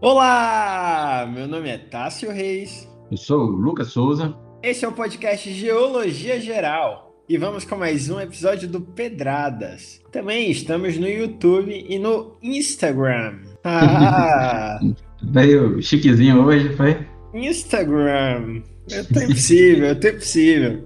Olá, meu nome é Tássio Reis. Eu sou o Lucas Souza. Esse é o podcast Geologia Geral e vamos com mais um episódio do Pedradas. Também estamos no YouTube e no Instagram. Ah, Veio chiquezinho hoje, foi? Instagram. Eu tô impossível, eu tô impossível.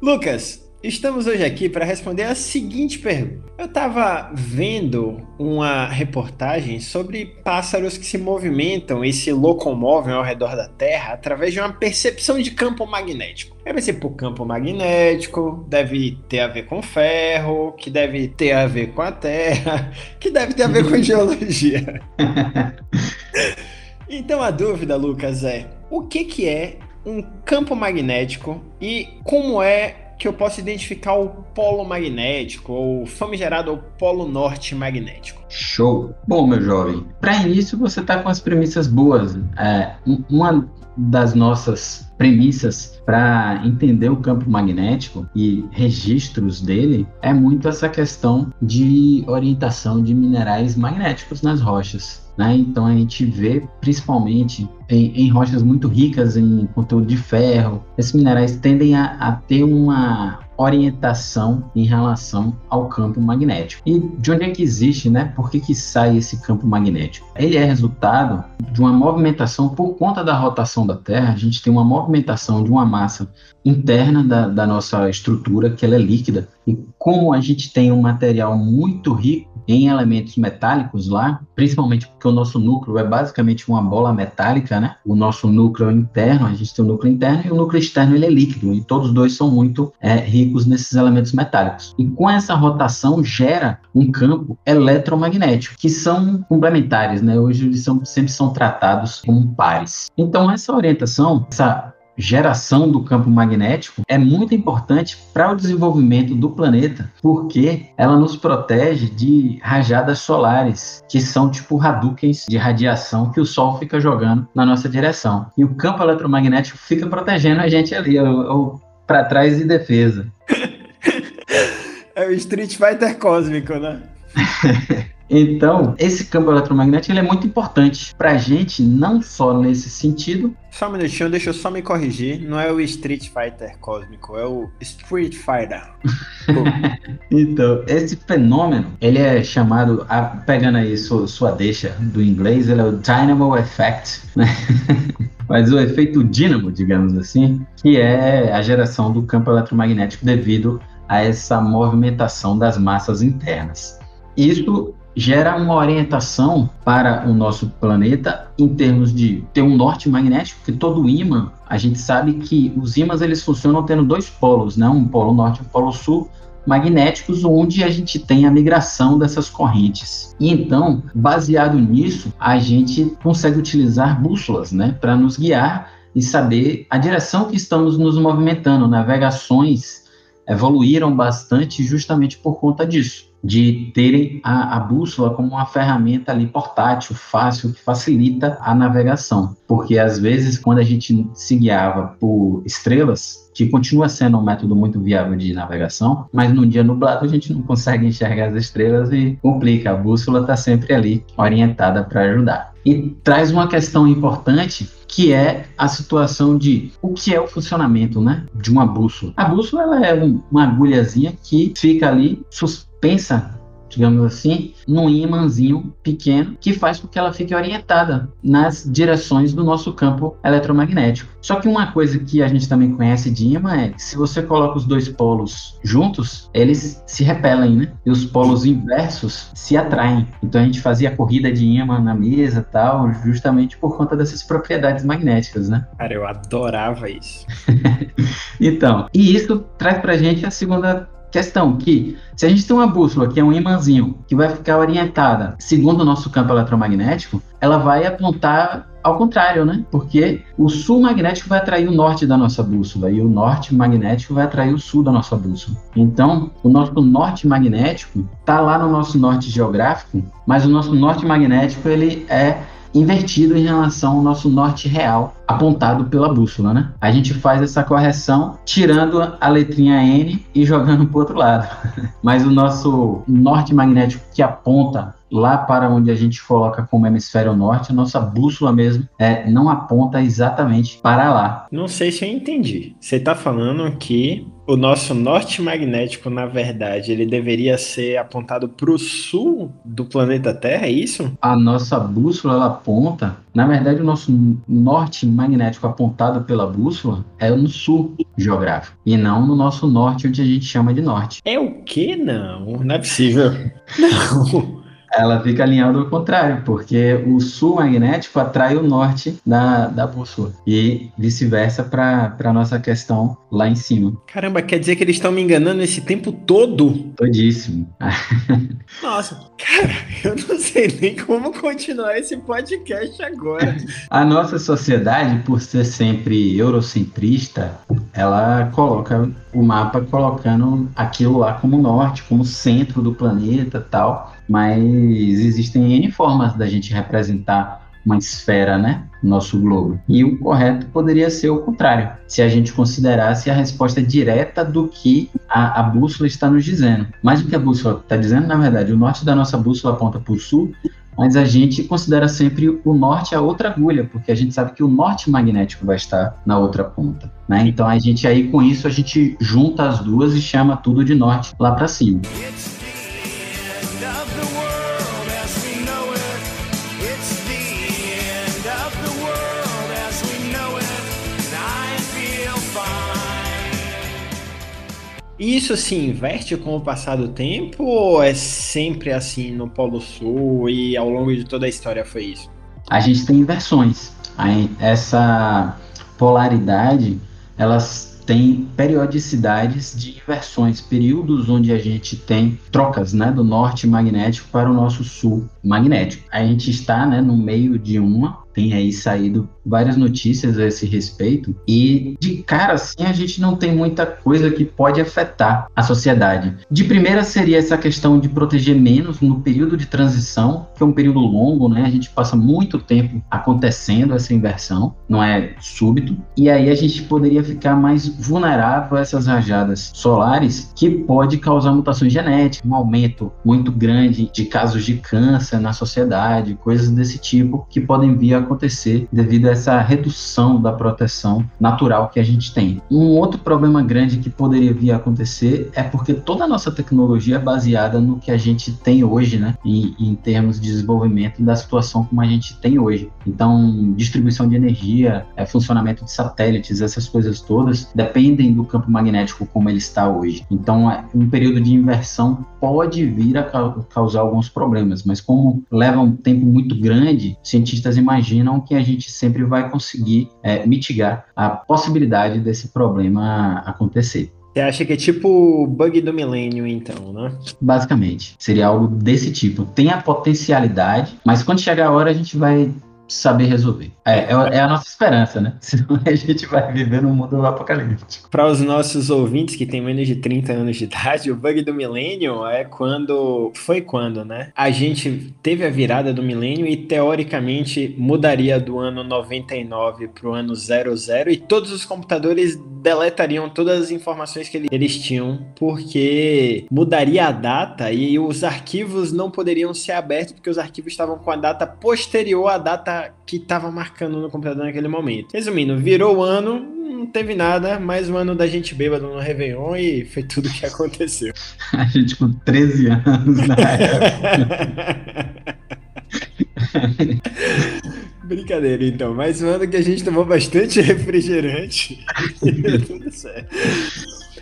Lucas, estamos hoje aqui para responder a seguinte pergunta. Eu estava vendo uma reportagem sobre pássaros que se movimentam e se locomovem ao redor da Terra através de uma percepção de campo magnético. Eu pensei, por campo magnético, deve ter a ver com ferro, que deve ter a ver com a Terra, que deve ter a ver com geologia. então a dúvida, Lucas, é o que, que é um campo magnético e como é que eu posso identificar o polo magnético ou famigerado polo norte magnético? Show! Bom, meu jovem, para início você está com as premissas boas. É, uma das nossas premissas para entender o campo magnético e registros dele é muito essa questão de orientação de minerais magnéticos nas rochas. Né? Então a gente vê principalmente em, em, rochas muito ricas em conteúdo de ferro, esses minerais tendem a, a ter uma orientação em relação ao campo magnético. E de onde é que existe, né? Por que, que sai esse campo magnético? Ele é resultado de uma movimentação por conta da rotação da Terra. A gente tem uma movimentação de uma massa interna da, da nossa estrutura, que ela é líquida. E como a gente tem um material muito rico em elementos metálicos lá, principalmente porque o nosso núcleo é basicamente uma bola metálica, né? O nosso núcleo interno, a gente tem o núcleo interno e o núcleo externo ele é líquido, e todos dois são muito é, ricos nesses elementos metálicos. E com essa rotação gera um campo eletromagnético, que são complementares, né? Hoje eles são, sempre são tratados como pares. Então essa orientação, essa geração do campo magnético é muito importante para o desenvolvimento do planeta, porque ela nos protege de rajadas solares, que são tipo Hadoukens de radiação que o Sol fica jogando na nossa direção. E o campo eletromagnético fica protegendo a gente ali, para trás e defesa. É o Street Fighter cósmico, né? Então, esse campo eletromagnético ele é muito importante para a gente, não só nesse sentido. Só um minutinho, deixa eu só me corrigir. Não é o Street Fighter cósmico, é o Street Fighter. então, esse fenômeno, ele é chamado, a, pegando aí sua, sua deixa do inglês, ele é o Dynamo Effect, né? Mas o efeito dínamo, digamos assim, que é a geração do campo eletromagnético devido a essa movimentação das massas internas. Isso gera uma orientação para o nosso planeta em termos de ter um norte magnético, que todo ímã, a gente sabe que os ímãs eles funcionam tendo dois polos, né? um polo norte e um polo sul, magnéticos, onde a gente tem a migração dessas correntes. E então, baseado nisso, a gente consegue utilizar bússolas né? para nos guiar e saber a direção que estamos nos movimentando. Navegações evoluíram bastante justamente por conta disso de terem a, a, bússola como uma ferramenta ali portátil, fácil, que facilita a navegação. Porque às vezes, quando a gente se guiava por estrelas, que continua sendo um método muito viável de navegação, mas num dia nublado a gente não consegue enxergar as estrelas e complica. A bússola está sempre ali orientada para ajudar. E traz uma questão importante que é a situação de o que é o funcionamento né, de uma bússola. A bússola ela é uma agulhazinha que fica ali suspensa pensa, digamos assim, num imãzinho pequeno que faz com que ela fique orientada nas direções do nosso campo eletromagnético. Só que uma coisa que a gente também conhece de imã é que se você coloca os dois polos juntos, eles se repelem, né? E os polos inversos se atraem. Então a gente fazia a corrida de imã na mesa tal, justamente por conta dessas propriedades magnéticas, né? Cara, eu adorava isso. então, e isso traz pra gente a segunda Questão que, se a gente tem uma bússola que é um imãzinho que vai ficar orientada segundo o nosso campo eletromagnético, ela vai apontar ao contrário, né? Porque o sul magnético vai atrair o norte da nossa bússola e o norte magnético vai atrair o sul da nossa bússola. Então, o nosso norte magnético está lá no nosso norte geográfico, mas o nosso norte magnético ele é invertido em relação ao nosso norte real, apontado pela bússola, né? A gente faz essa correção tirando a letrinha N e jogando para o outro lado. Mas o nosso norte magnético que aponta lá para onde a gente coloca como hemisfério norte, a nossa bússola mesmo é, não aponta exatamente para lá. Não sei se eu entendi. Você está falando que o nosso norte magnético, na verdade, ele deveria ser apontado para o sul do planeta Terra, é isso? A nossa bússola ela aponta, na verdade, o nosso norte magnético apontado pela bússola é no sul geográfico e não no nosso norte, onde a gente chama de norte. É o que não? Não é possível. Não. Ela fica alinhada ao contrário, porque o sul magnético atrai o norte da, da bússola. E vice-versa para a nossa questão lá em cima. Caramba, quer dizer que eles estão me enganando esse tempo todo? Todíssimo. Nossa, cara, eu não sei nem como continuar esse podcast agora. A nossa sociedade, por ser sempre eurocentrista, ela coloca o mapa colocando aquilo lá como norte, como centro do planeta tal mas existem N formas da gente representar uma esfera, né? Nosso globo. E o correto poderia ser o contrário, se a gente considerasse a resposta direta do que a, a bússola está nos dizendo. Mas o que a bússola está dizendo, na verdade, o norte da nossa bússola aponta para o sul, mas a gente considera sempre o norte a outra agulha, porque a gente sabe que o norte magnético vai estar na outra ponta. Né? Então a gente aí com isso a gente junta as duas e chama tudo de norte lá para cima. Isso se inverte com o passar do tempo ou é sempre assim no Polo Sul e ao longo de toda a história foi isso? A gente tem inversões. Essa polaridade, elas têm periodicidades de inversões, períodos onde a gente tem trocas né, do norte magnético para o nosso sul magnético. A gente está né, no meio de uma tem aí saído várias notícias a esse respeito e de cara assim a gente não tem muita coisa que pode afetar a sociedade. De primeira seria essa questão de proteger menos no período de transição, que é um período longo, né? A gente passa muito tempo acontecendo essa inversão, não é súbito, e aí a gente poderia ficar mais vulnerável a essas rajadas solares que pode causar mutações genéticas, um aumento muito grande de casos de câncer na sociedade, coisas desse tipo que podem vir a acontecer devido a essa redução da proteção natural que a gente tem. Um outro problema grande que poderia vir a acontecer é porque toda a nossa tecnologia é baseada no que a gente tem hoje, né? Em, termos de desenvolvimento da situação como a gente tem hoje. Então, distribuição de energia, é, funcionamento de satélites, essas coisas todas dependem do campo magnético como ele está hoje. Então, é, um período de inversão pode vir a causar alguns problemas, mas como leva um tempo muito grande, cientistas imaginam imaginam que a gente sempre vai conseguir é, mitigar a possibilidade desse problema acontecer. Você acha que é tipo o bug do milênio, então, né? Basicamente, seria algo desse tipo. Tem a potencialidade, mas quando chegar a hora a gente vai saber resolver. É, é, é, a nossa esperança, né? Senão a gente vai viver num mundo apocalíptico. Para os nossos ouvintes que têm menos de 30 anos de idade, o bug do milênio é quando. Foi quando, né? A gente teve a virada do milênio e teoricamente mudaria do ano 99 para o ano 00 e todos os computadores deletariam todas as informações que eles tinham, porque mudaria a data e os arquivos não poderiam ser abertos porque os arquivos estavam com a data posterior à data que estava marcando no computador naquele momento. Resumindo, virou o ano, não teve nada, mais um ano da gente bêbado no Réveillon e foi tudo que aconteceu. A gente com 13 anos na época. Brincadeira, então. Mais um ano que a gente tomou bastante refrigerante. tudo certo.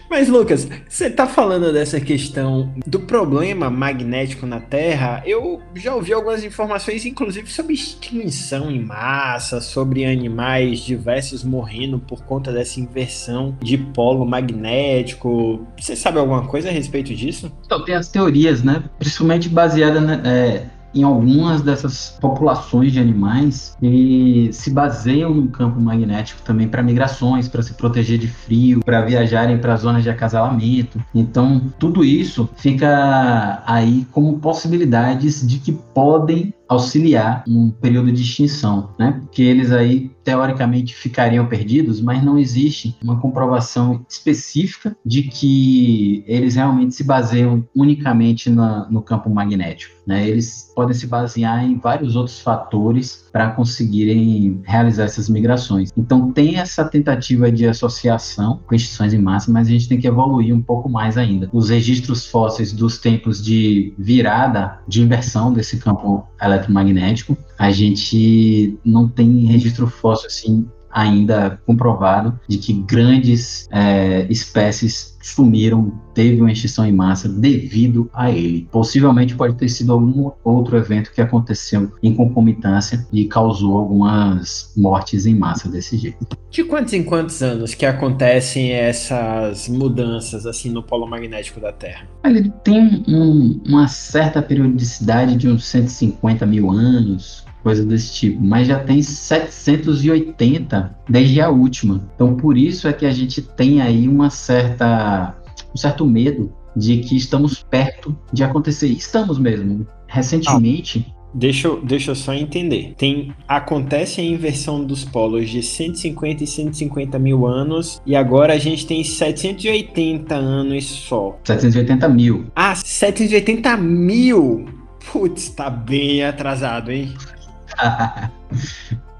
Mas, Lucas, você está falando dessa questão do problema magnético na Terra. Eu já ouvi algumas informações, inclusive sobre extinção em massa, sobre animais diversos morrendo por conta dessa inversão de polo magnético. Você sabe alguma coisa a respeito disso? Então, tem as teorias, né? Principalmente baseada na, é em algumas dessas populações de animais e se baseiam no campo magnético também para migrações, para se proteger de frio, para viajarem para zonas de acasalamento. Então, tudo isso fica aí como possibilidades de que podem auxiliar um período de extinção, né? Porque eles aí teoricamente ficariam perdidos, mas não existe uma comprovação específica de que eles realmente se baseiam unicamente na, no campo magnético. Né? Eles podem se basear em vários outros fatores para conseguirem realizar essas migrações. Então tem essa tentativa de associação com extinções em massa, mas a gente tem que evoluir um pouco mais ainda. Os registros fósseis dos tempos de virada, de inversão desse campo eletromagnético, a gente não tem registro fóssil assim ainda comprovado de que grandes é, espécies sumiram, teve uma extinção em massa devido a ele. Possivelmente pode ter sido algum outro evento que aconteceu em concomitância e causou algumas mortes em massa desse jeito. De quantos em quantos anos que acontecem essas mudanças assim no polo magnético da Terra? Ele tem um, uma certa periodicidade de uns 150 mil anos, coisa desse tipo, mas já tem 780 desde a última. Então por isso é que a gente tem aí uma certa um certo medo de que estamos perto de acontecer. Estamos mesmo. Recentemente, ah. Deixa eu, deixa eu só entender. Tem acontece a inversão dos polos de 150 e 150 mil anos e agora a gente tem 780 anos só. 780 mil. Ah, 780 mil. Putz, tá bem atrasado, hein?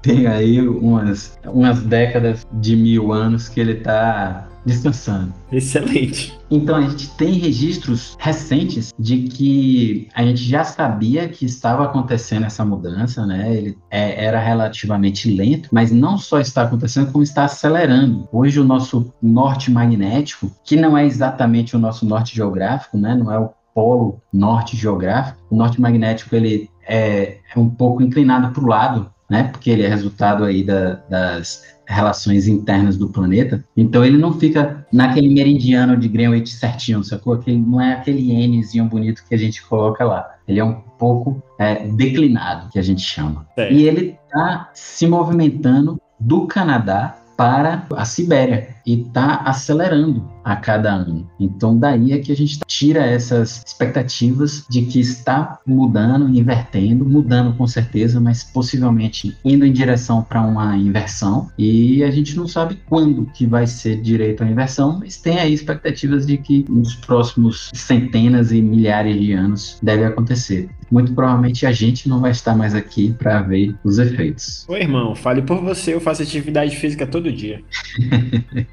Tem aí umas, umas décadas de mil anos que ele está descansando. Excelente. Então a gente tem registros recentes de que a gente já sabia que estava acontecendo essa mudança, né? Ele é, era relativamente lento, mas não só está acontecendo, como está acelerando. Hoje o nosso norte magnético, que não é exatamente o nosso norte geográfico, né? Não é o polo norte geográfico. O norte magnético ele é, é um pouco inclinado para o lado, né? Porque ele é resultado aí da, das relações internas do planeta. Então ele não fica naquele meridiano de Greenwich certinho, sacou? Aquele, não é aquele Nzinho bonito que a gente coloca lá. Ele é um pouco é, declinado, que a gente chama. É. E ele está se movimentando do Canadá para a Sibéria e está acelerando a cada ano. Então, daí é que a gente tira essas expectativas de que está mudando, invertendo, mudando com certeza, mas possivelmente indo em direção para uma inversão. E a gente não sabe quando que vai ser direito à inversão, mas tem aí expectativas de que nos próximos centenas e milhares de anos deve acontecer. Muito provavelmente a gente não vai estar mais aqui para ver os efeitos. Ô irmão, fale por você, eu faço atividade física todo dia.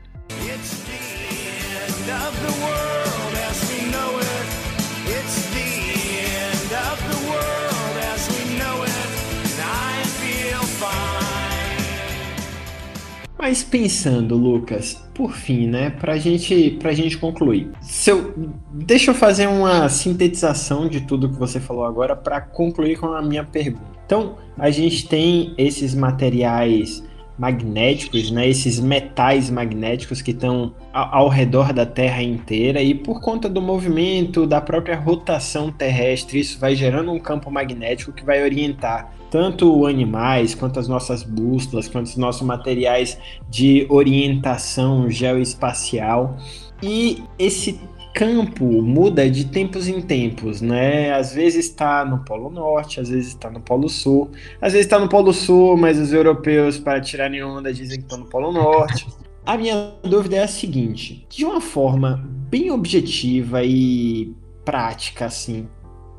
Mas pensando, Lucas, por fim, né, pra gente, pra gente concluir. Se eu, deixa eu fazer uma sintetização de tudo que você falou agora para concluir com a minha pergunta. Então, a gente tem esses materiais magnéticos, né, esses metais magnéticos que estão ao, redor da Terra inteira e por conta do movimento da própria rotação terrestre, isso vai gerando um campo magnético que vai orientar tanto animais, quanto as nossas bússolas, quanto os nossos materiais de orientação geoespacial. E esse campo muda de tempos em tempos, né? Às vezes está no Polo Norte, às vezes está no Polo Sul, às vezes está no Polo Sul, mas os europeus, para tirarem onda, dizem que estão no Polo Norte. A minha dúvida é a seguinte: de uma forma bem objetiva e prática, assim,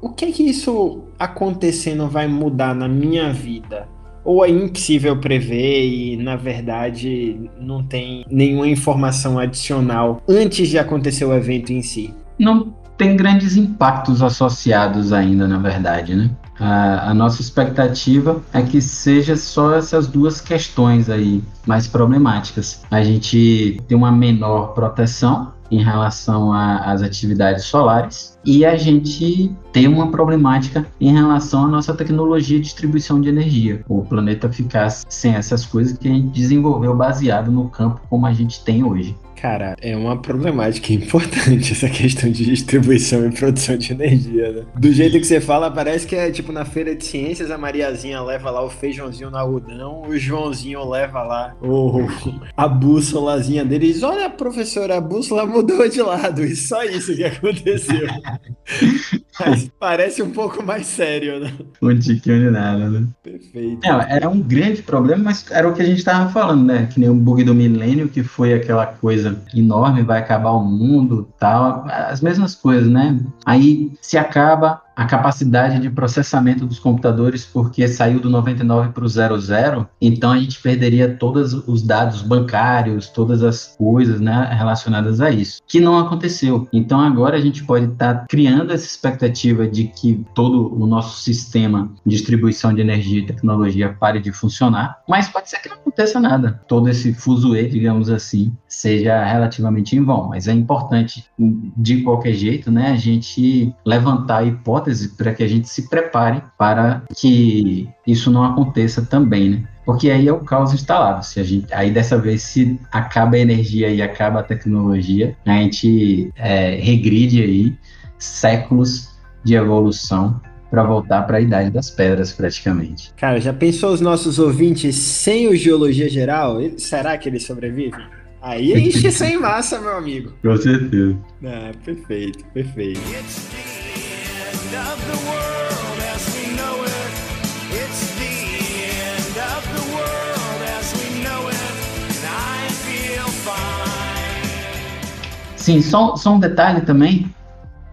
o que é que isso acontecendo vai mudar na minha vida? Ou é impossível prever e, na verdade, não tem nenhuma informação adicional antes de acontecer o evento em si? Não tem grandes impactos associados ainda, na verdade, né? A, nossa expectativa é que seja só essas duas questões aí mais problemáticas. A gente tem uma menor proteção em relação às atividades solares e a gente tem uma problemática em relação à nossa tecnologia de distribuição de energia. O planeta ficar sem essas coisas que a gente desenvolveu baseado no campo como a gente tem hoje. Cara, é uma problemática importante essa questão de distribuição e produção de energia, né? Do jeito que você fala, parece que é tipo na feira de ciências, a Mariazinha leva lá o feijãozinho no algodão, o Joãozinho leva lá o, a bússolazinha dele e diz: Olha, professora, a bússola mudou de lado. E só isso que aconteceu. Mas parece um pouco mais sério, né? Um tiquinho de nada, né? Perfeito. É, era um grande problema, mas era o que a gente estava falando, né? Que nem o bug do milênio, que foi aquela coisa enorme, vai acabar o mundo tal. As mesmas coisas, né? Aí se acaba, a capacidade de processamento dos computadores porque saiu do 99 para o 00, então a gente perderia todos os dados bancários, todas as coisas né, relacionadas a isso, que não aconteceu. Então agora a gente pode estar tá criando essa expectativa de que todo o nosso sistema de distribuição de energia e tecnologia pare de funcionar, mas pode ser que não aconteça nada. Todo esse fuzuê, digamos assim, seja relativamente em vão, mas é importante de qualquer jeito, né, a gente levantar a hipótese hipótese para que a gente se prepare para que isso não aconteça também, né? Porque aí é o caos instalado. Se a gente, aí dessa vez, se acaba a energia e acaba a tecnologia, a gente é, regride aí séculos de evolução para voltar para a idade das pedras, praticamente. Cara, já pensou os nossos ouvintes sem o geologia geral? Será que eles sobrevivem? Aí enche sem massa, meu amigo. Com certeza. Ah, perfeito, perfeito. Sim, só, só um detalhe também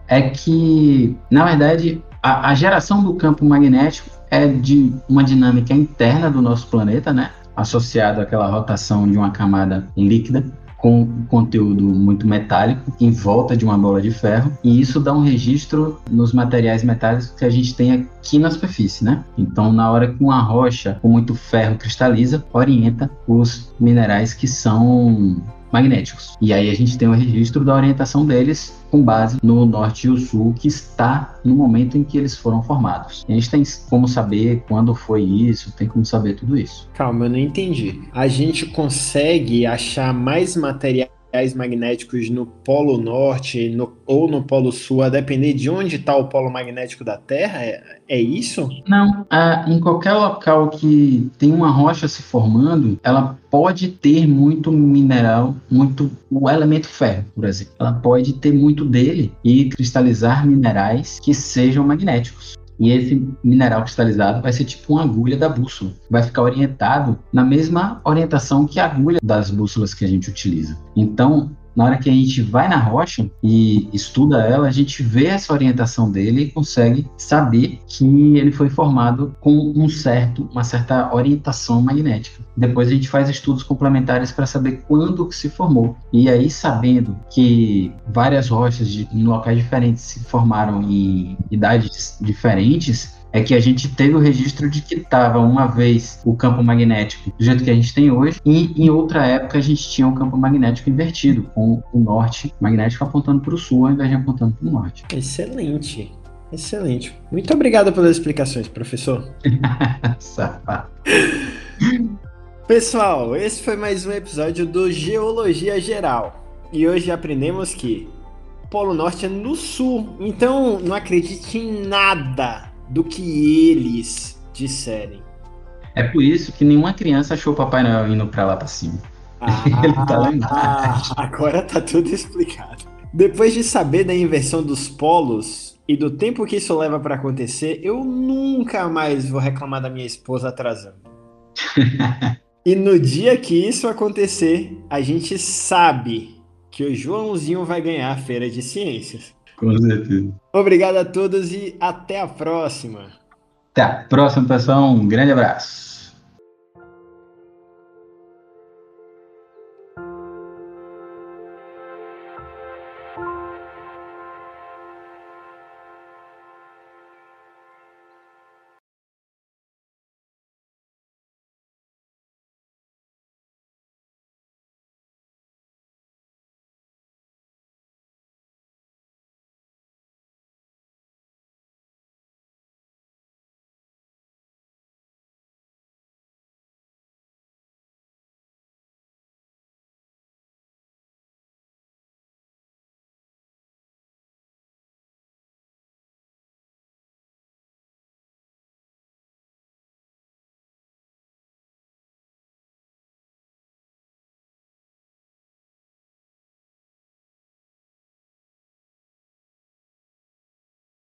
é que, na verdade, a, a geração do campo magnético é de uma dinâmica interna do nosso planeta, né? Associado àquela rotação de uma camada líquida com conteúdo muito metálico em volta de uma bola de ferro e isso dá um registro nos materiais metálicos que a gente tem aqui na superfície, né? Então, na hora que uma rocha com muito ferro cristaliza, orienta os minerais que são magnéticos. E aí a gente tem um registro da orientação deles com base no norte e o sul, que está no momento em que eles foram formados. a gente tem como saber quando foi isso, tem como saber tudo isso. Calma, eu não entendi. A gente consegue achar mais material magnéticos no Polo Norte no, ou no Polo Sul, a depender de onde está o polo magnético da Terra? É, é isso? Não. Ah, em qualquer local que tem uma rocha se formando, ela pode ter muito mineral, muito o elemento ferro, por exemplo. Ela pode ter muito dele e cristalizar minerais que sejam magnéticos. E esse mineral cristalizado vai ser tipo uma agulha da bússola. Vai ficar orientado na mesma orientação que a agulha das bússolas que a gente utiliza. Então, na hora que a gente vai na rocha e estuda ela, a gente vê essa orientação dele e consegue saber que ele foi formado com um certo, uma certa orientação magnética. Depois a gente faz estudos complementares para saber quando que se formou. E aí, sabendo que várias rochas de, em locais diferentes se formaram em idades diferentes, é que a gente teve o registro de que estava uma vez o campo magnético do jeito que a gente tem hoje, e em outra época a gente tinha um campo magnético invertido, com o norte magnético apontando para o sul ao invés de apontando para o norte. Excelente. Excelente. Muito obrigado pelas explicações, professor. Pessoal, esse foi mais um episódio do Geologia Geral. E hoje aprendemos que o Polo Norte é no sul. Então não acredite em nada do que eles disserem. É por isso que nenhuma criança achou o Papai Noel indo pra lá pra cima. Ah, Ele tá lá embaixo. Agora tá tudo explicado. Depois de saber da inversão dos polos e do tempo que isso leva para acontecer, eu nunca mais vou reclamar da minha esposa atrasando. e no dia que isso acontecer, a gente sabe que o Joãozinho vai ganhar a feira de ciências. Com certeza. Obrigado a todos e até a próxima. Até a próxima, pessoal. Um grande abraço.